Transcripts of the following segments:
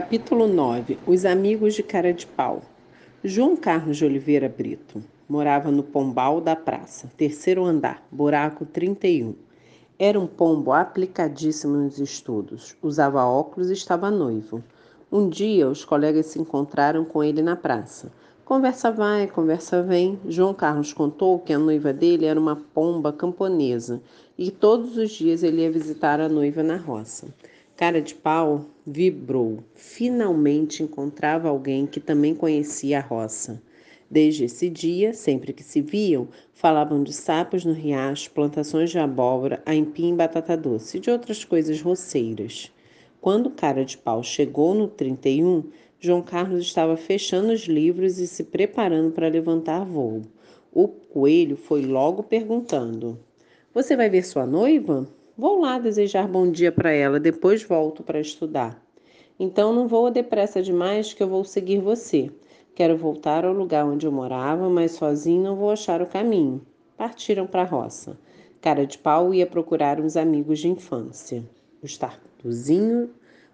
Capítulo 9 Os amigos de cara de pau. João Carlos de Oliveira Brito morava no Pombal da Praça, terceiro andar, buraco 31. Era um pombo aplicadíssimo nos estudos, usava óculos e estava noivo. Um dia, os colegas se encontraram com ele na praça. Conversa vai, conversa vem. João Carlos contou que a noiva dele era uma pomba camponesa e todos os dias ele ia visitar a noiva na roça. Cara de pau vibrou. Finalmente encontrava alguém que também conhecia a roça. Desde esse dia, sempre que se viam, falavam de sapos no riacho, plantações de abóbora, aipim e batata doce e de outras coisas roceiras. Quando Cara de Pau chegou no 31, João Carlos estava fechando os livros e se preparando para levantar voo. O coelho foi logo perguntando: Você vai ver sua noiva? Vou lá desejar bom dia para ela, depois volto para estudar. Então não voa depressa demais que eu vou seguir você. Quero voltar ao lugar onde eu morava, mas sozinho não vou achar o caminho. Partiram para a roça. Cara de pau ia procurar uns amigos de infância. Os tatuzinhos,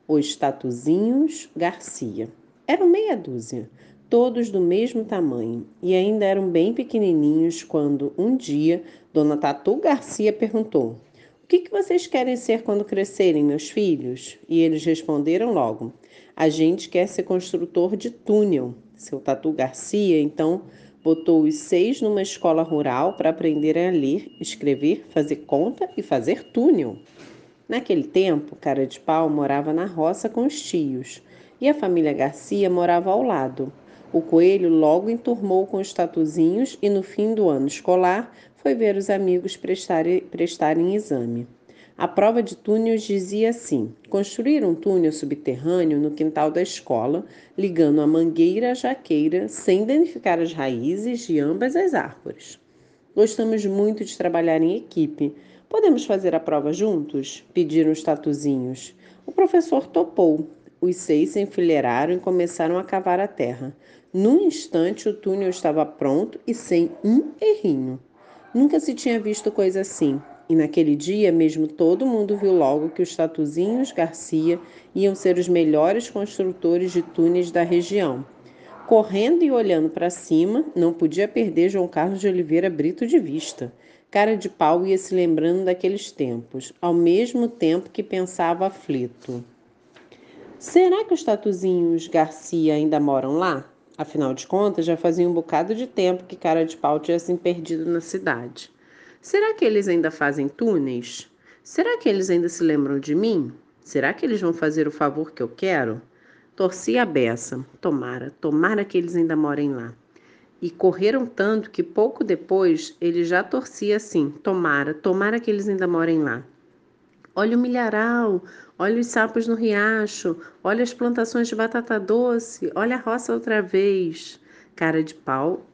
os tatuzinhos Garcia. Eram meia dúzia, todos do mesmo tamanho, e ainda eram bem pequenininhos quando, um dia, Dona Tatu Garcia perguntou: o que, que vocês querem ser quando crescerem, meus filhos? E eles responderam logo: A gente quer ser construtor de túnel. Seu Tatu Garcia, então, botou os seis numa escola rural para aprenderem a ler, escrever, fazer conta e fazer túnel. Naquele tempo, Cara de Pau morava na roça com os tios e a família Garcia morava ao lado. O coelho logo enturmou com os tatuzinhos e no fim do ano escolar foi ver os amigos prestarem, prestarem exame. A prova de túneis dizia assim: construir um túnel subterrâneo no quintal da escola, ligando a mangueira à jaqueira, sem danificar as raízes de ambas as árvores. Gostamos muito de trabalhar em equipe. Podemos fazer a prova juntos? Pediram os tatuzinhos. O professor topou. Os seis se enfileiraram e começaram a cavar a terra. Num instante, o túnel estava pronto e sem um errinho. Nunca se tinha visto coisa assim. E naquele dia mesmo todo mundo viu logo que os tatuzinhos Garcia iam ser os melhores construtores de túneis da região. Correndo e olhando para cima, não podia perder João Carlos de Oliveira Brito de vista. Cara de pau ia se lembrando daqueles tempos, ao mesmo tempo que pensava aflito. Será que os tatuzinhos Garcia ainda moram lá? Afinal de contas, já fazia um bocado de tempo que Cara de Pau tinha se perdido na cidade. Será que eles ainda fazem túneis? Será que eles ainda se lembram de mim? Será que eles vão fazer o favor que eu quero? Torci a beça. Tomara, tomara que eles ainda morem lá. E correram tanto que pouco depois ele já torcia assim: tomara, tomara que eles ainda morem lá. Olha o milharal, olha os sapos no riacho, olha as plantações de batata doce, olha a roça outra vez. Cara de pau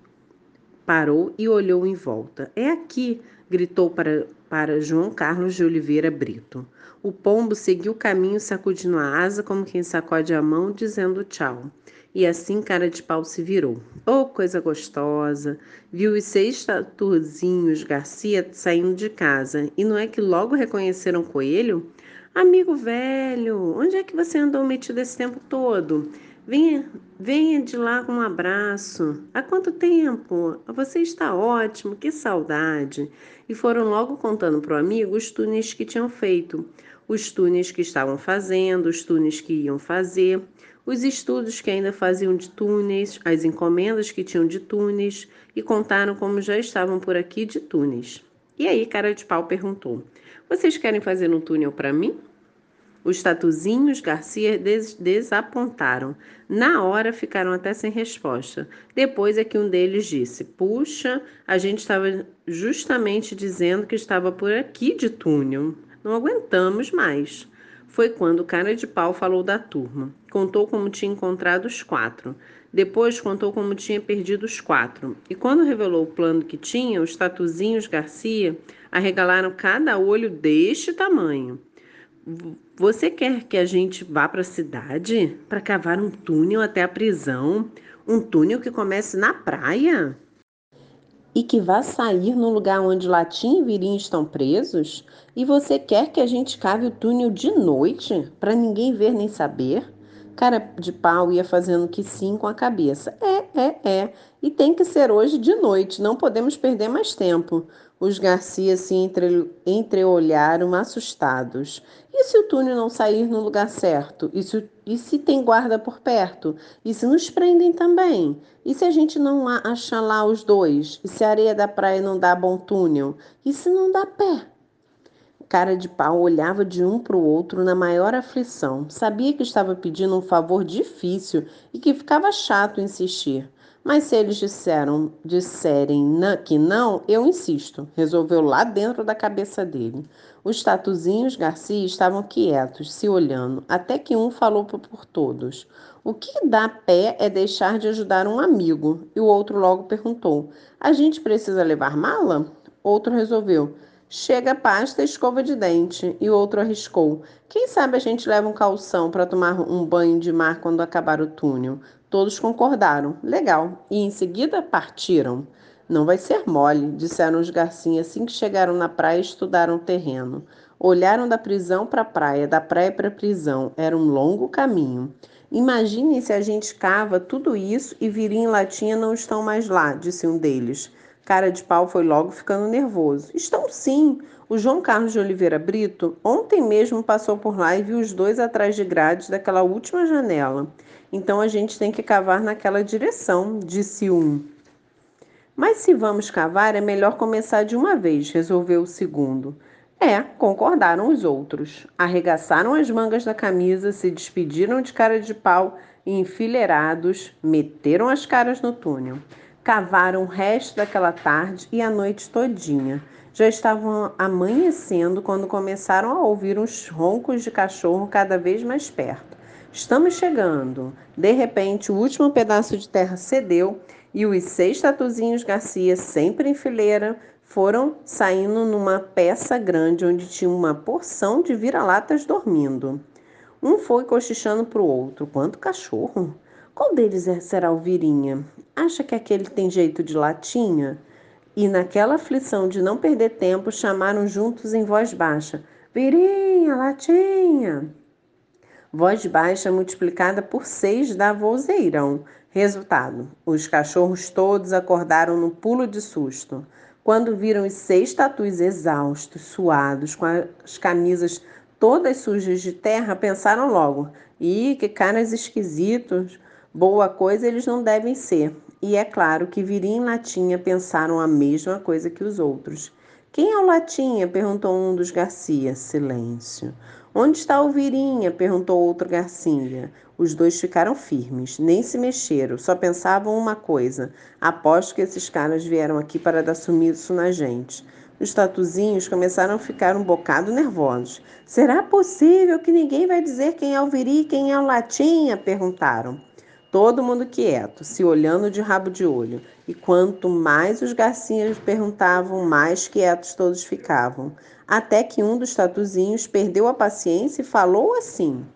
parou e olhou em volta. É aqui, gritou para, para João Carlos de Oliveira Brito. O pombo seguiu o caminho sacudindo a asa como quem sacode a mão, dizendo tchau. E assim cara de pau se virou. Oh, coisa gostosa! Viu os seis tatuzinhos Garcia saindo de casa. E não é que logo reconheceram coelho? Amigo velho, onde é que você andou metido esse tempo todo? Venha, venha de lá com um abraço. Há quanto tempo? Você está ótimo, que saudade. E foram logo contando para o amigo os túneis que tinham feito, os túneis que estavam fazendo, os túneis que iam fazer os estudos que ainda faziam de túneis, as encomendas que tinham de túneis e contaram como já estavam por aqui de túneis. E aí, cara de pau perguntou: Vocês querem fazer um túnel para mim? Os tatuzinhos Garcia des desapontaram. Na hora ficaram até sem resposta. Depois é que um deles disse: Puxa, a gente estava justamente dizendo que estava por aqui de túnel. Não aguentamos mais foi quando o cara de pau falou da turma. Contou como tinha encontrado os quatro. Depois contou como tinha perdido os quatro. E quando revelou o plano que tinha, os tatuzinhos Garcia arregalaram cada olho deste tamanho. Você quer que a gente vá para a cidade para cavar um túnel até a prisão? Um túnel que comece na praia? E que vá sair no lugar onde Latim e Virim estão presos? E você quer que a gente cave o túnel de noite para ninguém ver nem saber? Cara de pau ia fazendo que sim com a cabeça. É, é, é. E tem que ser hoje de noite, não podemos perder mais tempo. Os Garcia se entre, entreolharam assustados. E se o túnel não sair no lugar certo? E se, e se tem guarda por perto? E se nos prendem também? E se a gente não acha lá os dois? E se a areia da praia não dá bom túnel? E se não dá pé? Cara de pau olhava de um para o outro na maior aflição. Sabia que estava pedindo um favor difícil e que ficava chato insistir. Mas se eles disseram, disserem que não, eu insisto, resolveu lá dentro da cabeça dele. Os tatuzinhos Garcia estavam quietos, se olhando, até que um falou por todos. O que dá pé é deixar de ajudar um amigo. E o outro logo perguntou: A gente precisa levar mala? Outro resolveu: Chega pasta e escova de dente. E o outro arriscou: Quem sabe a gente leva um calção para tomar um banho de mar quando acabar o túnel? Todos concordaram. Legal. E em seguida partiram. Não vai ser mole, disseram os Garcinha assim que chegaram na praia e estudaram o terreno. Olharam da prisão para a praia, da praia para a prisão. Era um longo caminho. Imaginem se a gente cava tudo isso e Virinho e Latinha não estão mais lá, disse um deles. Cara de pau foi logo ficando nervoso. Estão sim. O João Carlos de Oliveira Brito ontem mesmo passou por lá e viu os dois atrás de grades daquela última janela. Então a gente tem que cavar naquela direção, disse um. Mas se vamos cavar, é melhor começar de uma vez, resolveu o segundo. É, concordaram os outros. Arregaçaram as mangas da camisa, se despediram de cara de pau e, enfileirados, meteram as caras no túnel. Cavaram o resto daquela tarde e a noite todinha. Já estavam amanhecendo quando começaram a ouvir uns roncos de cachorro cada vez mais perto. Estamos chegando. De repente, o último pedaço de terra cedeu e os seis tatuzinhos Garcia, sempre em fileira, foram saindo numa peça grande onde tinha uma porção de vira-latas dormindo. Um foi cochichando para o outro. Quanto cachorro! Qual deles é, será o Virinha? Acha que aquele tem jeito de latinha? E naquela aflição de não perder tempo, chamaram juntos em voz baixa: Virinha, latinha! Voz baixa multiplicada por seis dá vozeirão. Resultado: os cachorros todos acordaram no pulo de susto. Quando viram os seis tatus exaustos, suados, com as camisas todas sujas de terra, pensaram logo: ih, que caras esquisitos! Boa coisa eles não devem ser. E é claro que Virim e Latinha pensaram a mesma coisa que os outros. Quem é o Latinha? perguntou um dos Garcia. Silêncio. Onde está o Virinha? perguntou outro Garcia. Os dois ficaram firmes, nem se mexeram, só pensavam uma coisa: aposto que esses caras vieram aqui para dar sumiço na gente. Os tatuzinhos começaram a ficar um bocado nervosos. Será possível que ninguém vai dizer quem é o Viri e quem é o Latinha? perguntaram. Todo mundo quieto, se olhando de rabo de olho. E quanto mais os garcinhas perguntavam, mais quietos todos ficavam até que um dos tatuzinhos perdeu a paciência e falou assim: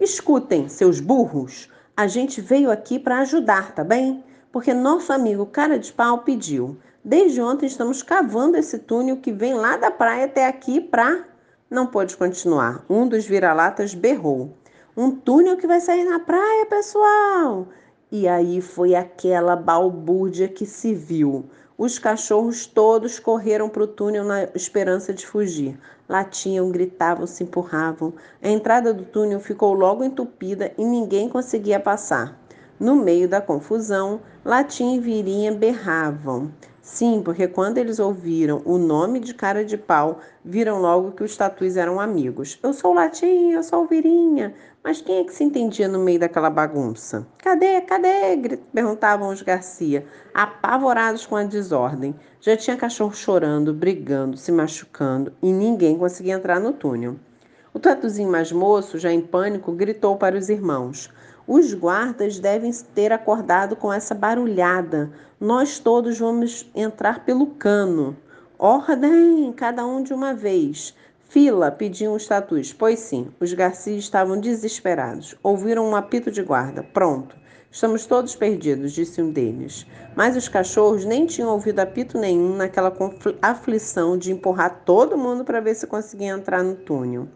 Escutem, seus burros, a gente veio aqui para ajudar, tá bem? Porque nosso amigo cara de pau pediu. Desde ontem estamos cavando esse túnel que vem lá da praia até aqui para. Não pôde continuar. Um dos vira-latas berrou. Um túnel que vai sair na praia, pessoal! E aí foi aquela balbúrdia que se viu. Os cachorros todos correram para o túnel na esperança de fugir. Latiam, gritavam, se empurravam. A entrada do túnel ficou logo entupida e ninguém conseguia passar. No meio da confusão, Latim e Virinha berravam. Sim, porque quando eles ouviram o nome de cara de pau, viram logo que os tatus eram amigos. Eu sou o Latim, eu sou Virinha. Mas quem é que se entendia no meio daquela bagunça? Cadê, cadê? perguntavam os Garcia, apavorados com a desordem. Já tinha cachorro chorando, brigando, se machucando e ninguém conseguia entrar no túnel. O tatuzinho mais moço, já em pânico, gritou para os irmãos: Os guardas devem ter acordado com essa barulhada. Nós todos vamos entrar pelo cano. Ordem, cada um de uma vez. Fila, pediam os tatus. Pois sim, os Garcia estavam desesperados. Ouviram um apito de guarda. Pronto. Estamos todos perdidos, disse um deles. Mas os cachorros nem tinham ouvido apito nenhum naquela aflição de empurrar todo mundo para ver se conseguia entrar no túnel.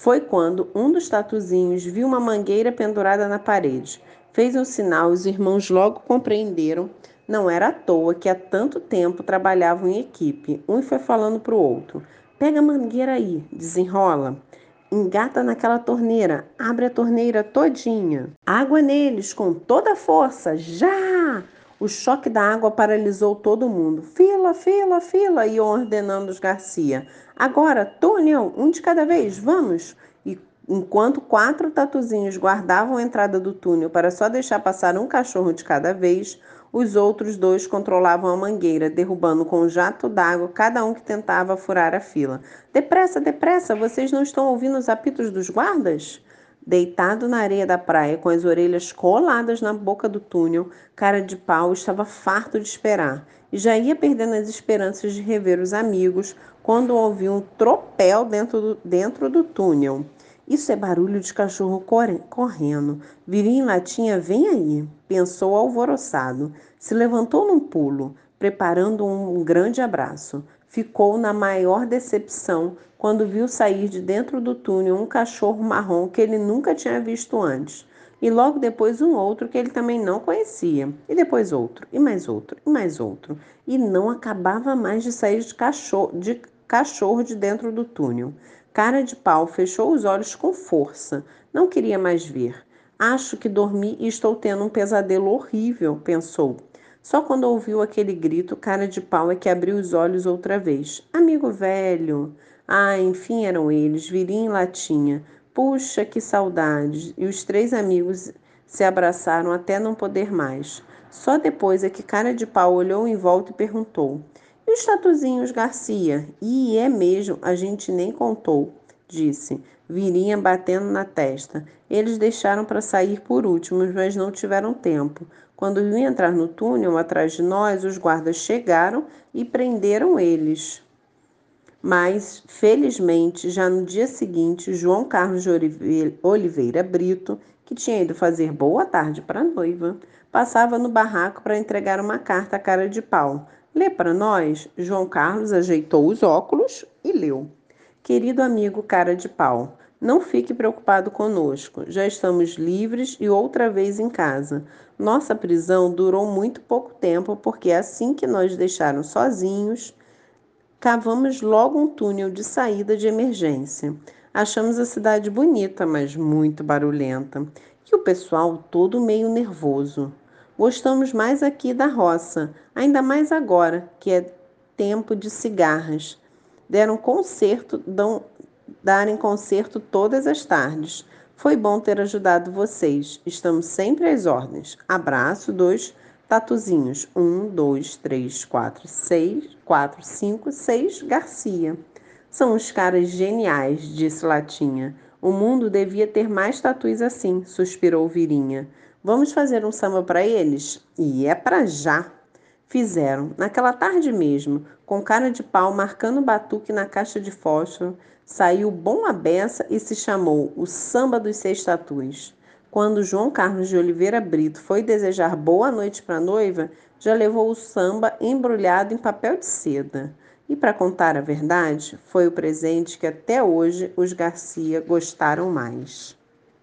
Foi quando um dos tatuzinhos viu uma mangueira pendurada na parede. Fez um sinal e os irmãos logo compreenderam. Não era à toa que há tanto tempo trabalhavam em equipe. Um foi falando para o outro: Pega a mangueira aí, desenrola. Engata naquela torneira, abre a torneira todinha. Água neles com toda a força, já! O choque da água paralisou todo mundo. Fila, fila, fila, iam ordenando os Garcia. Agora, túnel, um de cada vez, vamos! E enquanto quatro tatuzinhos guardavam a entrada do túnel para só deixar passar um cachorro de cada vez, os outros dois controlavam a mangueira, derrubando com um jato d'água cada um que tentava furar a fila. Depressa, depressa, vocês não estão ouvindo os apitos dos guardas? Deitado na areia da praia, com as orelhas coladas na boca do túnel, cara de pau estava farto de esperar e já ia perdendo as esperanças de rever os amigos quando ouviu um tropel dentro do, dentro do túnel. Isso é barulho de cachorro correndo. Virinho Latinha, vem aí, pensou alvoroçado. Se levantou num pulo, preparando um grande abraço. Ficou na maior decepção quando viu sair de dentro do túnel um cachorro marrom que ele nunca tinha visto antes. E logo depois um outro que ele também não conhecia. E depois outro, e mais outro, e mais outro. E não acabava mais de sair de cachorro de, cachorro de dentro do túnel. Cara de pau fechou os olhos com força. Não queria mais ver. Acho que dormi e estou tendo um pesadelo horrível, pensou. Só quando ouviu aquele grito, cara de pau é que abriu os olhos outra vez. Amigo velho! Ah, enfim eram eles, virinha e latinha. Puxa, que saudades! E os três amigos se abraçaram até não poder mais. Só depois é que cara de pau olhou em volta e perguntou: E os tatuzinhos, Garcia? E é mesmo, a gente nem contou, disse, Virinha batendo na testa. Eles deixaram para sair por últimos, mas não tiveram tempo. Quando iam entrar no túnel atrás de nós, os guardas chegaram e prenderam eles. Mas, felizmente, já no dia seguinte, João Carlos de Oliveira Brito, que tinha ido fazer boa tarde para a noiva, passava no barraco para entregar uma carta à cara de pau. Lê para nós? João Carlos ajeitou os óculos e leu. Querido amigo cara de pau, não fique preocupado conosco. Já estamos livres e outra vez em casa. Nossa prisão durou muito pouco tempo, porque assim que nós deixaram sozinhos, Cavamos logo um túnel de saída de emergência. Achamos a cidade bonita, mas muito barulhenta, e o pessoal todo meio nervoso. Gostamos mais aqui da roça, ainda mais agora, que é tempo de cigarras. Deram concerto, dão, darem concerto todas as tardes. Foi bom ter ajudado vocês. Estamos sempre às ordens. Abraço, dois Tatuzinhos. Um, dois, três, quatro, seis, quatro, cinco, seis, Garcia. São os caras geniais, disse Latinha. O mundo devia ter mais tatus assim, suspirou Virinha. Vamos fazer um samba para eles? E é para já. Fizeram, naquela tarde mesmo, com cara de pau marcando batuque na caixa de fósforo, saiu bom a beça e se chamou o Samba dos Seis Tatus. Quando João Carlos de Oliveira Brito foi desejar boa noite para a noiva, já levou o samba embrulhado em papel de seda. E para contar a verdade, foi o presente que até hoje os Garcia gostaram mais.